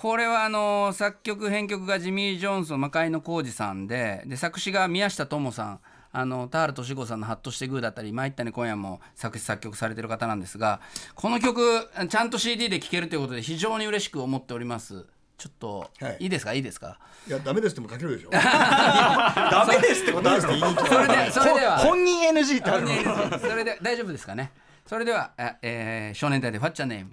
これはあの作曲編曲がジミー・ジョンソン魔界の浩二さんでで作詞が宮下智さんあの田原俊子さんの「ハッとしてグー」だったり「参ったね今夜」も作詞作曲されてる方なんですがこの曲ちゃんと CD で聴けるということで非常に嬉しく思っております。ちょっと、はい。い、いですか？いいですか？いやダメですっても書けるでしょ。ダメですってことのそれでそれでは。本人 NG ってあるの。それで大丈夫ですかね？それでは、あえー少年隊で「What's Your Name」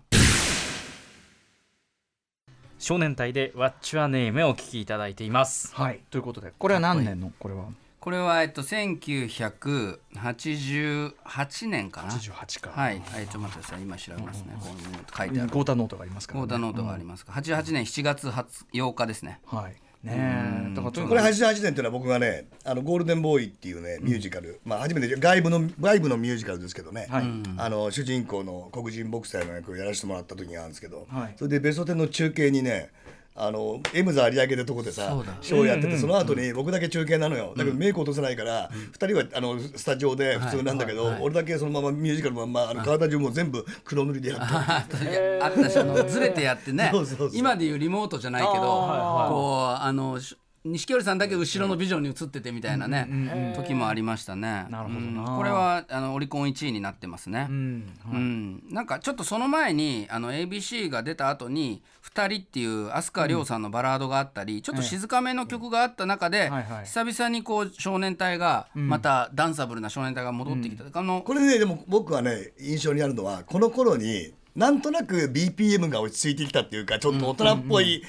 少年隊で What's Your Name をお聞きいただいていますはいということでこれは何年の？これはこれは、えっと、1988年かな。88かはい、はい、ちょっと待ってください。今調べますね。こういうの書いてある。ゴータノートがありますからねコーダノートがありますか。88年7月8日ですね。はいねえだからこれかく88年っていうのは僕がねあのゴールデンボーイっていうねミュージカル、まあ初めて外部の外部のミュージカルですけどね、はい。あの主人公の黒人ボクサーの役をやらせてもらった時があるんですけど、はい。それでベスト10の中継にねあのエムザ有明でとこでさそうだ。ショーやってて、その後に僕だけ中継なのよ。だけどメイク落とせないから、二人はあのスタジオで普通なんだけど、俺だけそのままミュージカルのまんまあの体中も全部黒塗りでやってあったし、あのずれてやってね。そうそうそう。今でいうリモートじゃないけど、こうあのし錦織さんだけ後ろのビジョンに映っててみたいなね、時もありましたね。なるほどな。うん。これはあのオリコン1位になってますね。うん。うん、なんかちょっとその前にあの ABC が出た後に「二人」っていう飛鳥涼さんのバラードがあったり、ちょっと静かめの曲があった中で、はいはい久々にこう少年隊がまたダンサブルな少年隊が戻ってきた、あのこれねでも僕はね印象にあるのはこの頃になんとなく BPM が落ち着いてきたっていうかちょっと大人っぽい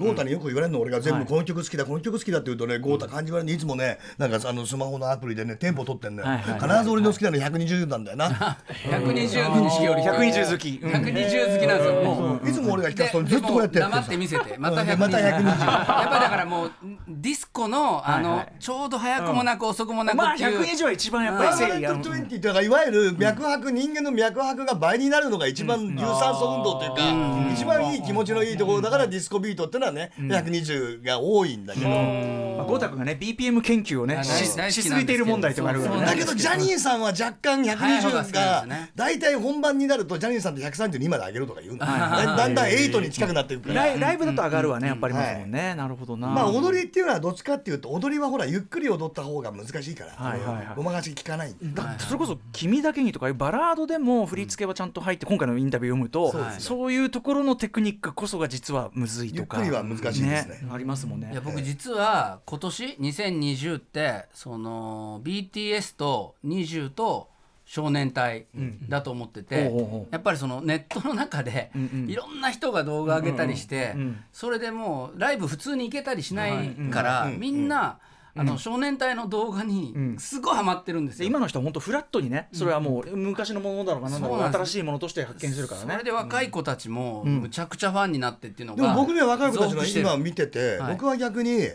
豪太によく言われるの俺が全部この曲好きだこの曲好きだって言うとね豪太感じ悪い。にいつもねなんかあのスマホのアプリでねテンポ取ってんだよ。必ず俺の好きなの120なんだよな。120の錦織120好き。うん。120好きなんですよもう。いつも俺が聞かですとずっとこうやってやって黙って見せて。また120うん。また120やっぱだからもうディスコのあの、ちょうど早くもなく遅くもなくまあっていう、120は一番やっぱり誠意ある。20っていうかいわゆる脈拍、人間の脈拍が倍になるのが一番有酸素運動というか、一番いい気持ちのいいところだからディスコビートってのはね、120が多いんだけど、まあゴータ君がね BPM 研究をねあししすぎている問題とかあるからだけどジャニーさんは若干120早い方が大体本番になるとジャニーさんって132まで上げるとか言うんだだだんだん8に近くなっていくから。ライライブだと上がるわねやっぱりますもんね。なるほどな。まあ踊りっていうのはどっちかっていうと踊りはほらゆっくり踊った方が難しいから、はいはいはい。ごまかし効かないんだだそれこそ「君だけに」とかいうバラードでも振り付けはちゃんと入って今回のインタビュー読むとそういうところのテクニックこそが実はむずいとか。ゆっくりは難しいですね。ありますもんね。いや僕実は今年2020ってその BTS と20と少年隊だと思ってて、やっぱりそのネットの中でいろんな人が動画上げたりして、それでもうライブ普通に行けたりしないから、みんなあの少年隊の動画にすごいハマってるんですよ。で今の人は本当フラットにねそれはもう昔のものだろうが何だろ新しいものとして発見するからね。それで若い子たちもむちゃくちゃファンになってっていうのでが、も僕ね若い子たちの今見てて、はい。僕は逆に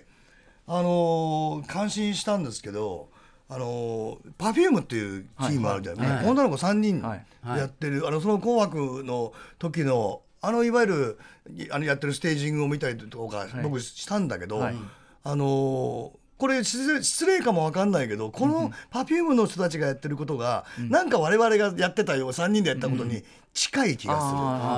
あのー感心したんですけどあのー、Perfume っていうチームあるじゃない、はい。女の子3人はい。やってる、あのその「紅白」の時のあのいわゆるいあのやってるステージングを見たりとか、僕したんだけど、はい。あのーこれ失礼かもわかんないけどこの Perfume の人たちがやってることが、なんか我々がやってたよ3人でやったことに近い気が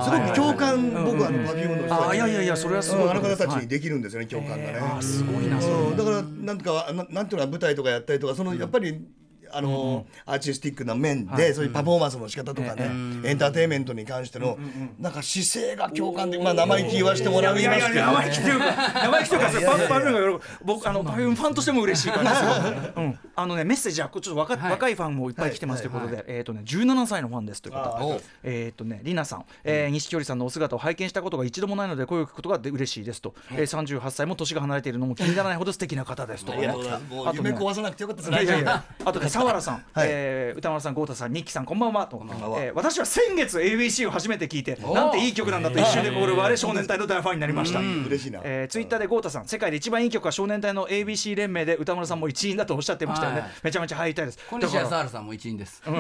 する、すごく共感、僕はあの Perfume の人たちいやいやいやそれはすごいあの方たちにできるんですよね、共感がね。あーすごいなうん。だからなんとかななんていうの舞台とかやったりとかそのやっぱり。あのアーティスティックな面で、そういうパフォーマンスの仕方とかね、エンターテインメントに関しての、なんか姿勢が共感で、まあ、生意気言わしてもらいますけど、や生意気というか生意気というかそれパパが喜ぶ僕あのパフュームファンとしても嬉しい感じですよ、うん、あのねメッセージはちょっと若,、はい。若いファンもいっぱい来てますということで、えっ、とね17歳のファンですということで。えっ、とねりなさん、えー、錦織さんのお姿を拝見したことが一度もないので声を聞くことがで嬉しいですと、えー、38歳も年が離れているのも気にならないほど素敵な方ですと、あとね夢壊さなくてよかったですね。やあとね 沢原さん、はい。えー歌丸さん豪太さんニッキさんこんばんは。とえー私は先月 ABC を初めて聞いてなんていい曲なんだと一瞬でコール我少年隊の大ファンになりました、嬉しいな。えー、ツイッターで豪太さん世界で一番いい曲は少年隊の ABC 連盟で歌丸さんも一員だとおっしゃってましたよね、はい。めちゃめちゃ入りたいです。小西康原さんも一員です。だ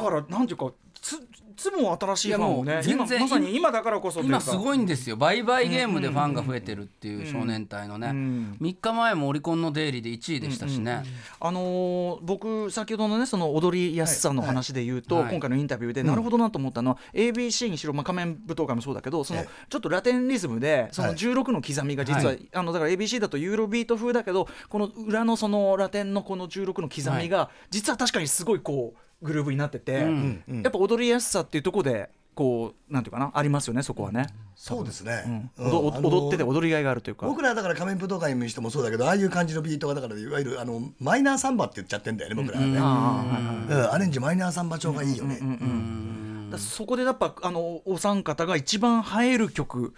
からなんていうかつつも新しいファンをね今まさに今だからこそ今すごいんですよ。売買ゲームでファンが増えてるっていう少年隊のね、3日前もオリコンのデイリーで1位でしたしね、あのー僕先ほどのねその踊りやすさの話で言うと、はい。今回のインタビューでなるほどなと思ったのは、ABC にしろ、まあ、仮面舞踏会もそうだけどそのええ。ちょっとラテンリズムでそのはい。16の刻みが実は、はい。あのだから ABC だとユーロビート風だけどこの裏のそのラテンのこの16の刻みが、実は確かにすごいこうグルーブになってて、やっぱ踊りやすさっていうところでこうなんていうかなありますよねそこはね、そうですね。うん。踊ってて踊りがいがあるというか。僕らだから仮面舞踏会にしてもそうだけどああいう感じのビートがだからいわゆるあのマイナーサンバって言っちゃってんだよね僕らはね、うん。アレンジマイナーサンバ調がいいよね、だそこでやっぱあのお三方が一番映える曲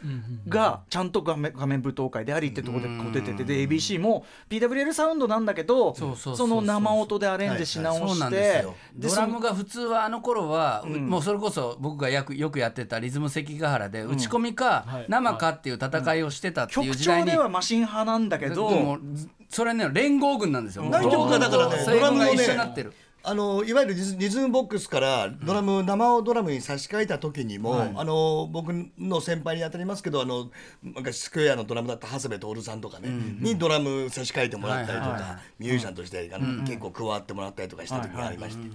がちゃんと画面画面舞踏会でありってところで出ててで ABC も PWL サウンドなんだけどその生音でアレンジし直してドラムそが普通はあの頃は、もうそれこそ僕がよくよくやってたリズム関ヶ原で打ち込みか生かっていう戦いをしてたっていう曲時代に、調ではマシン派なんだけどそれね連合軍なんですよ。何曲かだからねドラムをね緒になってる。あのいわゆるリズムボックスからドラム、生ドラムに差し替えた時にも、あの僕の先輩に当たりますけどあの昔スクエアのドラムだった長谷部徹さんとかね、にドラム差し替えてもらったりとか、はいはいはミュージシャンとしてあの、結構加わってもらったりとかした時がありまして、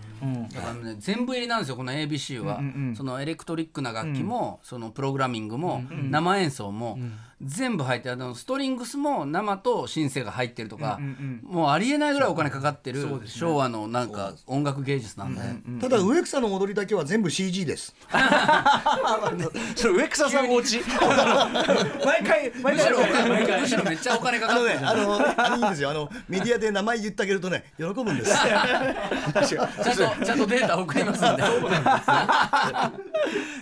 だからね、全部入りなんですよこの ABC は、そのエレクトリックな楽器も、そのプログラミングも、生演奏も、全部入ってあのストリングスも生とシンセが入ってるとか、もうありえないぐらいお金かかってる、昭和のなんか音楽芸術なんで、ただ植草の踊りだけは全部 CG です。そ れ植草さんお家。毎回毎回。むしろめっちゃお金かあのね、かってるじゃん。あの、あのいいんですよ。あのメディアで名前言ってあげるとね、喜ぶんです。ちゃんとちゃんとデータ送りますんで。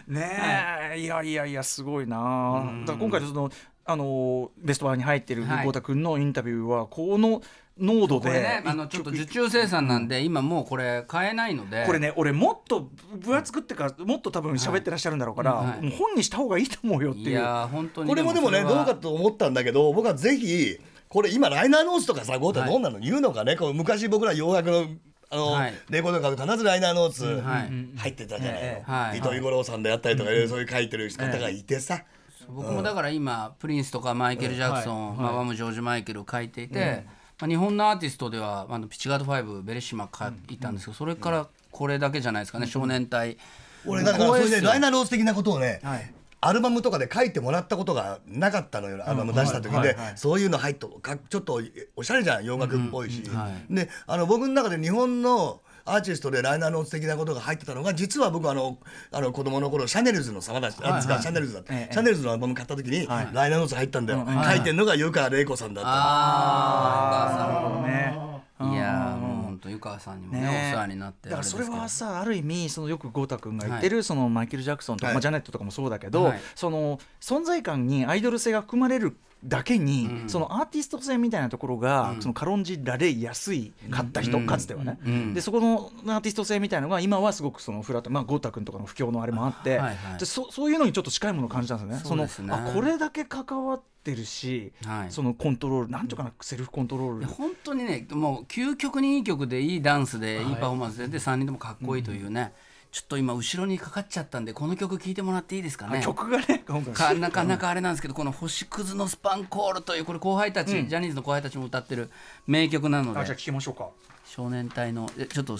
ねえ、い、やいやいやすごいな。だ今回そのあのベストワンに入ってるはい。豪太君のインタビューはこの濃度でこれね、あのちょっと受注生産なんで、今もうこれ買えないので。これね俺もっと分厚くってかもっと多分喋ってらっしゃるんだろうから、はい。もう本にした方がいいと思うよっていう。いやー本当に。これもでもね、どうかと思ったんだけど、僕はぜひ。これ今ライナーノーツとかさ、ゴータどんなの？言うのかね、こう昔僕ら洋楽の。あの、はい。レコードとか必ずライナーノーツはい。入ってたじゃないの、ええ。はい。糸井五郎さんであったりとか、そういう書いてる方がいてさ、僕もだから今プリンスとかマイケル・ジャクソン、ママム・ジョージ・マイケルを書いていて、まあ、日本のアーティストではあのピッチガード5ベレシマ書いたんですけどそれからこれだけじゃないですかね、少年隊。俺だからそれで光栄っすよライナーノーツ的なことをね、はい。アルバムとかで書いてもらったことがなかったのよ、アルバム出した時で、そういうの入っとかちょっとおしゃれじゃん洋楽っぽいし、であの僕の中で日本のアーティストでライナーノーツ的なことが入ってたのが実は僕あのあの子供の頃シャネルズの沢田あ塚シャネルズだった、ええ。シャネルズのアルバム買った時に、ライナーノーツ入ったんだよ、書いてんのが湯川玲子さんだった。のあね。あいやーもう本当湯川さんにもねねお世話になってだからそれはさある意味そのよく豪太君が言ってる、そのマイケル・ジャクソンとか、はい。まあ、ジャネットとかもそうだけど、はい。その存在感にアイドル性が含まれるだけに、そのアーティスト性みたいなところが、その軽んじられやすいかった人、かつてはね、でそこのアーティスト性みたいなのが今はすごくそのフラットまあ豪太君とかの不況のあれもあって、はいはいでそそういうのにちょっと近いものを感じたんですよね。そうですね。のあこれだけ関わってるし、はい。そのコントロールなんていうかなセルフコントロール。本当にねもう究極にいい曲でいいダンスでいいパフォーマンスでで3人ともかっこいいというね、ちょっと今後ろにかかっちゃったんでこの曲聴いてもらっていいですかね？曲がねなかなかあれなんですけどこの「星屑のスパンコール」というこれ後輩たち、ジャニーズの後輩たちも歌ってる名曲なのあじゃあで聞きましょうか。少年隊のえちょっと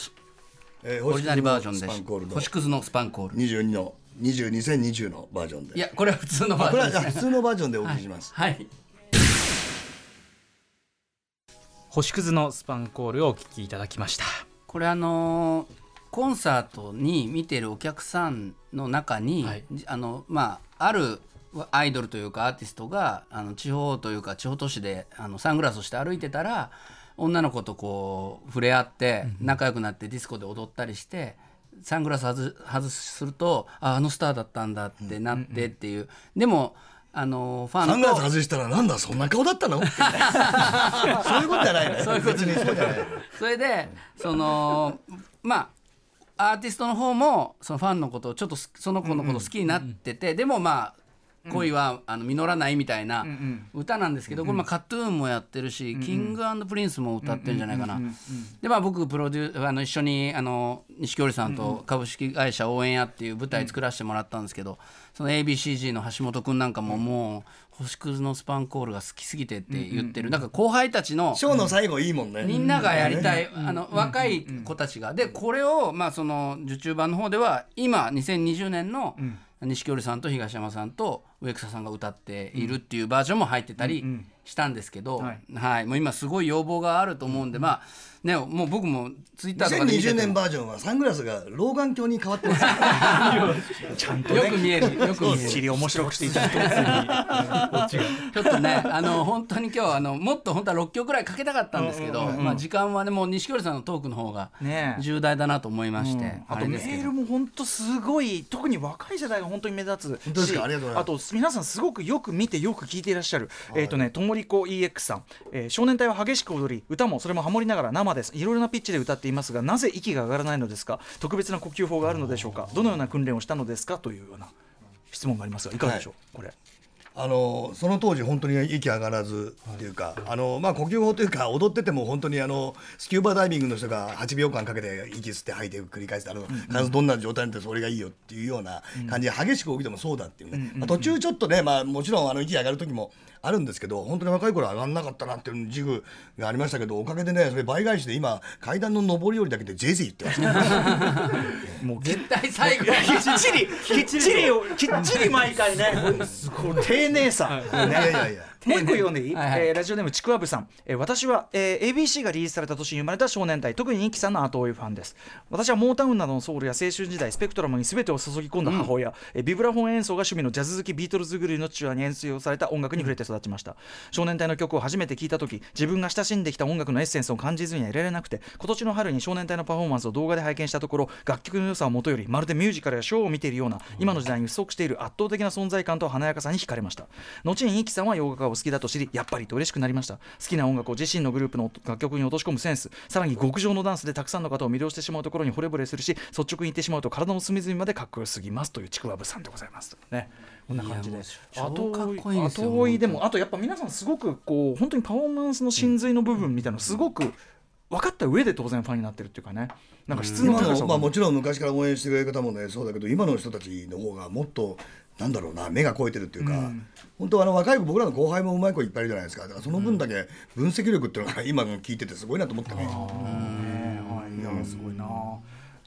えーオリジナルバージョンで。スパンコールの。星屑のスパンコール。22の2020のバージョンで。いやこれは普通のバこれはージョンです。普通のバージョンでお送りします、はい。星屑のスパンコールをお聞きいただきました。これあのーコンサートに見てるお客さんの中に、はい。あのまああるアイドルというかアーティストがあの地方というか地方都市であのサングラスをして歩いてたら女の子とこう触れ合って仲良くなってディスコで踊ったりして。サングラス外外するとああのスターだったんだってなってっていう、でもあのファンとサングラス外したらなんだ？そんな顔だったの？そういうことじゃないねそういうことにそうじゃないそれでそのまあアーティストの方もそのファンのことをちょっとすその子のこと好きになってて、でもまあ恋はあの実らないみたいな歌なんですけど、これまあ KAT-TUN もやってるし、 King & Prince も歌ってるんじゃないかな。でまあ僕プロデュあの一緒にあの錦織さんと株式会社応援屋っていう舞台作らせてもらったんですけど、その A.B.C-Z の橋本君なんかももう星屑のスパンコールが好きすぎてって言ってる、なんか後輩たちのショーの最後いいもんね。みんながやりたい、あの若い子たちが、でこれをまあその受注版の方では今2020年の錦織さんと東山さんと植草さんが歌っているっていうバージョンも入ってたりしたんですけど、はい。もう今すごい要望があると思うんで、まあねもう僕もツイッターとかで見て2020ても。年バージョンはサングラスが老眼鏡に変わってます。ちゃんとよく見えるよく見える。面白くしていただいてちょっとね、あの本当に今日はあのもっと本当は6曲くらいかけたかったんですけど、まあ時間はねもう錦織さんのトークの方が重大だなと思いまして、あとメれですけど。ールも本当すごい特に若い世代が本当に目立つしあと皆さんすごくよく見てよく聞いていらっしゃる、えっ、とねともりこ EX さん、えー少年隊は激しく踊り歌もそれもハモりながら生です。いろいろなピッチで歌っていますがなぜ息が上がらないのですか？特別な呼吸法があるのでしょうか？どのような訓練をしたのですか？というような質問がありますがいかがでしょう、これ。あのその当時本当に息上がらずっていうか、あのまあ呼吸法というか踊ってても本当にあのスキューバダイビングの人が8秒間かけて息吸って吐いて繰り返してあの必ずどんな状態になってそれがいいよっていうような感じで激しく動いてもそうだっていうね、まあ、途中ちょっとねまあもちろんあの息上がる時もあるんですけど本当に若い頃は上がんなかったなっていう自負がありましたけどおかげでねそれ倍返しで今階段の上り下りだけでぜいぜい言ってます もう絶対最後きっちりきっちりをきっちり毎回ね。丁寧さ、いやいやいや もう一個読んでいい、はいはい。えーラジオネームちくわぶさん、えー私は、えー ABC がリリースされた年に生まれた少年隊特に人気さんの後追いファンです。私はモータウンなどのソウルや青春時代スペクトラムに全てを注ぎ込んだ母親、えービブラフォン演奏が趣味のジャズ好きビートルズグルーの父親に演奏された音楽に触れて育ちました。少年隊の曲を初めて聴いた時自分が親しんできた音楽のエッセンスを感じずにはいられなくて今年の春に少年隊のパフォーマンスを動画で拝見したところ楽曲の良さをもとよりまるでミュージカルやショーを見ているような今の時代に不足している圧倒的な存在感と華やかさに惹かれました。後にイキさんは洋楽がお好きだと知りやっぱりと嬉しくなりました。好きな音楽を自身のグループの楽曲に落とし込むセンス。さらに極上のダンスでたくさんの方を魅了してしまうところに惚れ惚れするし率直に言ってしまうと体の隅々までかっこよすぎますというちくわぶさんでございます。ね。こんな感じで。いやもう超かっこい後追いでもあとやっぱ皆さんすごくこう本当にパフォーマンスの真髄の部分みたいなのすごく分かった上で当然ファンになってるっていうかね。なんか質の、まあ、もちろん昔から応援してくれる方もねそうだけど今の人たちの方がもっとなんだろうな目が超えてるっていうか、本当はあの若い子僕らの後輩もうまい子いっぱいいるじゃないですか。だからその分だけ分析力っていうのが 今の聞いててすごいなと思ってね。はいいやすごいな。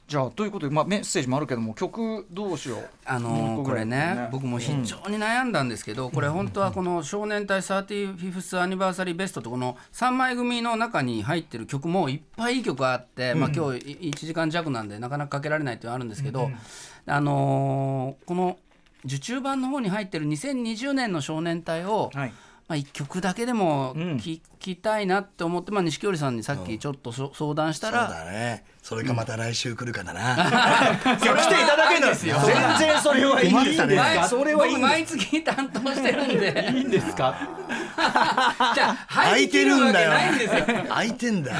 じゃあということで、まあ、メッセージもあるけども曲どうしよう？あのーこれぐらい。だよね僕も非常に悩んだんですけど、これ本当はこの「少年隊 35th アニバーサリーベスト」とこの3枚組の中に入ってる曲もいっぱいいい曲あって、まあ、今日1時間弱なんでなかなかかけられないっていうのはあるんですけど、あのーこの受注版の方に入ってる2020年の少年隊を、はい。まあ、一曲だけでもん。聴きたいなって思って、まあ、錦織さんにさっきちょっとそ相談したら、それかまた来週来るかだな、来ていただけるんですよ。全然それはいいんですね。毎それはいい毎月担当してるんで。いいんですか？じゃあ空いて入りきるわるんだよけないんですよ。空いてんだよ。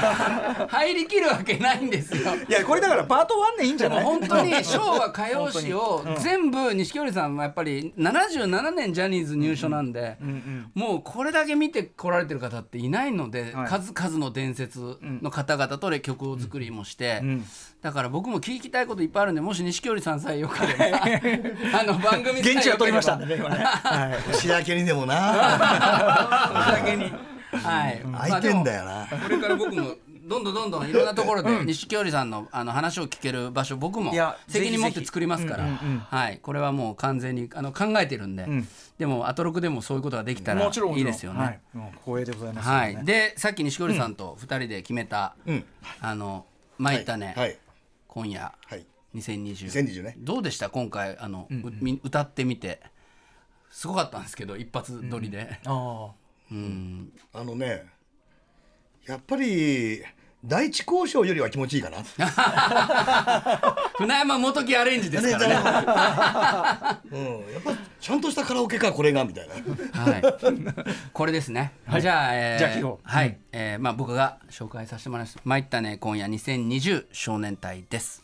入りきるわけないんですよ。いやこれだからパート1でいいんじでゃない？も本当に昭和歌謡史を全部錦織さんはやっぱり77年ジャニーズ入所なんでもうこれだけ見てこられてる方っていないのではい。数々の伝説の方々と曲を作りもしてだから僕も聞きたいこといっぱいあるんでもし錦織さんさえよければ あの番組現地は取りましたんでね今ねはい。年明けにでもな。だけに。はい。空いてんだよよな。これから僕もどんどんどんどんいろんなところで錦織さんのあの話を聞ける場所僕も責任持って作りますから。はい。これはもう完全にあの考えてるんで。でもアトロクでもそういうことができたらもちろんいいですよはねい光栄でございますはい。でさっき錦織さんと二人で決めたうん。あの「参ったね。はい。今夜。はい。2020」2020ね。どうでした？今回あのうみ歌ってみて。すごかったんですけど一発撮りで。あうん。あのねやっぱり第一交渉よりは気持ちいいかな。船山元木アレンジですからね。うんやっぱちゃんとしたカラオケかこれがみたいな。はい、これですね。じゃあ、えーじゃあ聞こう。はい、えーまあ僕が紹介させてもらいます。参ったね今夜2020少年隊です。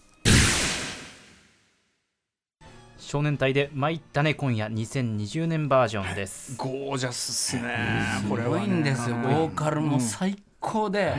少年隊で参ったね今夜2020年バージョンです。ゴージャスっすね。これすごはいねんですよ。ボーカルも最高で、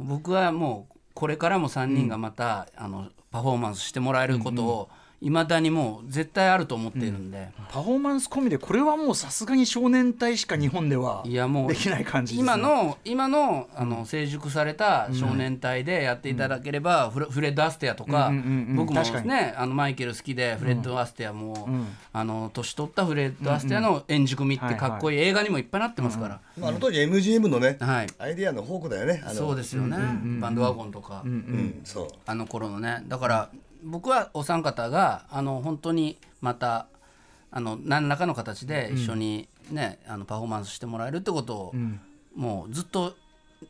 僕はもうこれからも3人がまた、あのパフォーマンスしてもらえることを。いまだにもう絶対あると思っているんで、パフォーマンス込みでこれはもうさすがに少年隊しか日本ではいやもうできない感じですね今の今のあの成熟された少年隊でやっていただければ、フレフレッド・アステアとか、うんうんうんうん。僕もねあのマイケル好きでフレッド・アステアも、あの年取ったフレッド・アステアの円熟味ってかっこいい映画にもいっぱいなってますから、まああの当時 MGM のねはい。アイデアの宝庫だよね。そうですよね、バンドワゴンとか、うんそう。あの頃のね。だから僕はお三方があの本当にまたあの何らかの形で一緒にね、あのパフォーマンスしてもらえるってことを、もうずっと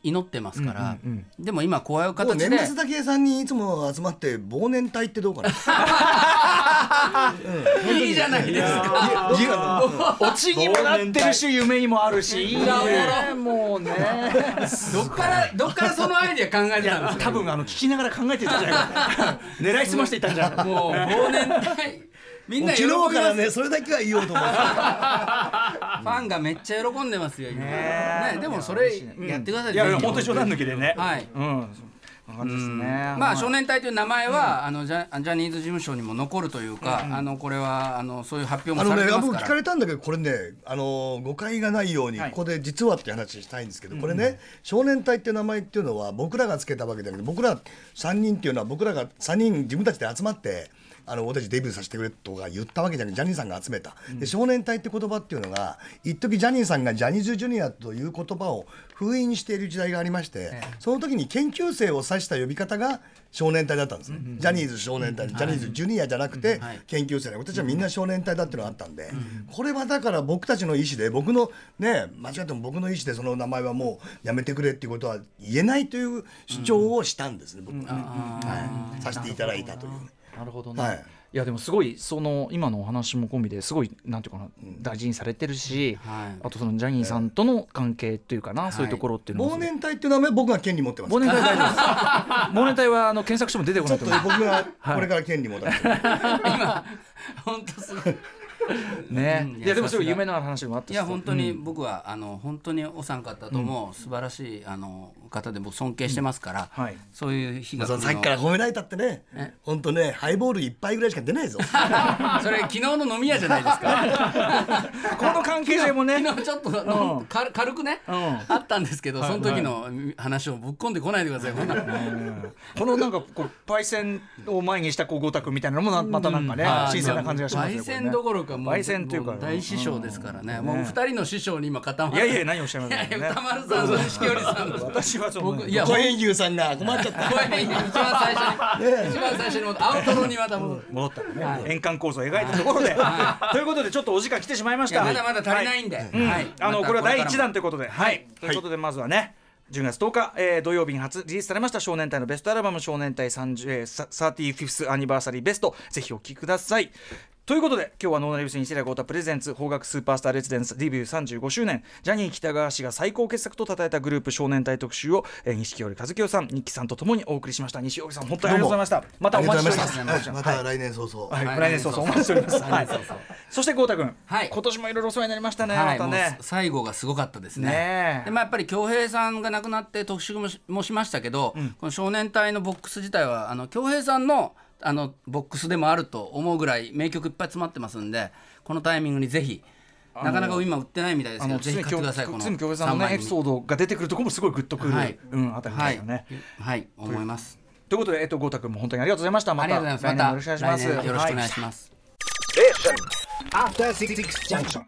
祈ってますから、でも今こういう形で年末だけ3人いつも集まって忘年会ってどうかな。いいじゃないですか。オチにもなってるし夢にもあるし。いいね。もうね。どっからどっからそのアイディア考えてたんですか多分あの聞きながら考えてたんじゃないか 狙いすましていたんじゃないかもう忘年会みんな喜びます。昨日からねそれだけは言おうと思ってファンがめっちゃ喜んでますよ今。ねでもそれやってくださいいや本当に冗談抜きでね。はい。うん。ね。まあ少年隊という名前は、あのジャジャニーズ事務所にも残るというか、あのこれはあのそういう発表もさあのねれてますから。僕聞かれたんだけどこれねあの誤解がないようにはい。ここで実はっていう話したいんですけどこれね少年隊っていう名前っていうのは僕らがつけたわけだけど僕ら3人っていうのは僕らが3人自分たちで集まってあの俺たちデビューさせてくれとか言ったわけじゃなくてジャニーさんが集めた、で少年隊って言葉っていうのが一時ジャニーさんがジャニーズジュニアという言葉を封印している時代がありまして、その時に研究生を指した呼び方が少年隊だったんですね、ジャニーズ少年隊、ジャニーズジュニアじゃなくて、はい。研究生ね私はみんな少年隊だっていうのがあったんで、これはだから僕たちの意思で僕のね間違っても僕の意思でその名前はもうやめてくれっていうことは言えないという主張をしたんですね、僕はね、はい、させていただいたというね。なるほどね、はい。い、やでもすごいその今のお話も込みですごいなんていうかな大事にされてるし、はい。あとそのジャニーさんとの関係っていうかな、そういうところっていうのも忘年会っていう名前僕が権利持ってます。忘年会大丈夫です忘年会はあの検索しても出てこちょっとない。と思う僕がこれから権利持ってます、今本当すごい。ね、うんいやでもすごい夢のある話もあったし。いや本当に僕は、あの本当にお三方とも素晴らしい、あの方で僕尊敬してますから、はい。そういう日がさっきから褒められたってね本当ねハイボール一杯ぐらいしか出ないぞ。それ昨日の飲み屋じゃないですか？この関係性もね。昨日ちょっと、の軽軽くね、ん。あったんですけど、その時の話をぶっ込んでこないでください。こん。なこのなんかこうパイセンを前にしたこうゴタクみたいなのもなまたなんかね、はい新鮮な感じがしますね。焙煎どころかもう焙煎というかも大師匠ですからね、もう二人の師匠に今固まいやいや何をおっしゃいますいやいやね歌丸さんと錦織さんの。私はその僕いや小平牛さんが困っちゃった。声に一番最初に、一番最初にアウトロにまた戻る。戻った。らね、はい円環構造を描いたところで、ということでちょっとお時間来てしまいました。まだまだ足りないんで、はい。あのこれは第1弾というこことで、はい、ということでまずはね。10月10日、えー土曜日に初リリースされました少年隊のベストアルバム少年隊30、えー、さ 35th アニバーサリーベストぜひお聴きくださいということで今日はノーナリブスにセラゴータプレゼンツ邦楽スーパースターレジデンスデビュー35周年ジャニー喜多川氏が最高傑作と称えたグループ少年隊特集を、えー、錦織和樹さん日記さんとともにお送りしました。西織さん本当にありがとうございました。またお待ちしております。ましたはいまた来年早々。はい、はい来年早々お待ちしております。はい、そして豪太君、はい。今年もいろいろお世話になりましたね。またね。最後がすごかったですね。でまあ、やっぱり恭平さんが亡くなって特集もしもしましたけど、この少年隊のボックス自体はあの恭平さんのあのボックスでもあると思うぐらい名曲いっぱい詰まってますんでこのタイミングにぜひなかなか今売ってないみたいですけどぜひ買ってくださいこの堤京平さんのねエピソードが出てくるところもすごいグッとくる、はいうんあたりですよね。はい、はい、思いますということでえっと豪太君も本当にありがとうございました。またよろしくお願いします。来年よろしくお願いはします、Station. After Six Junction.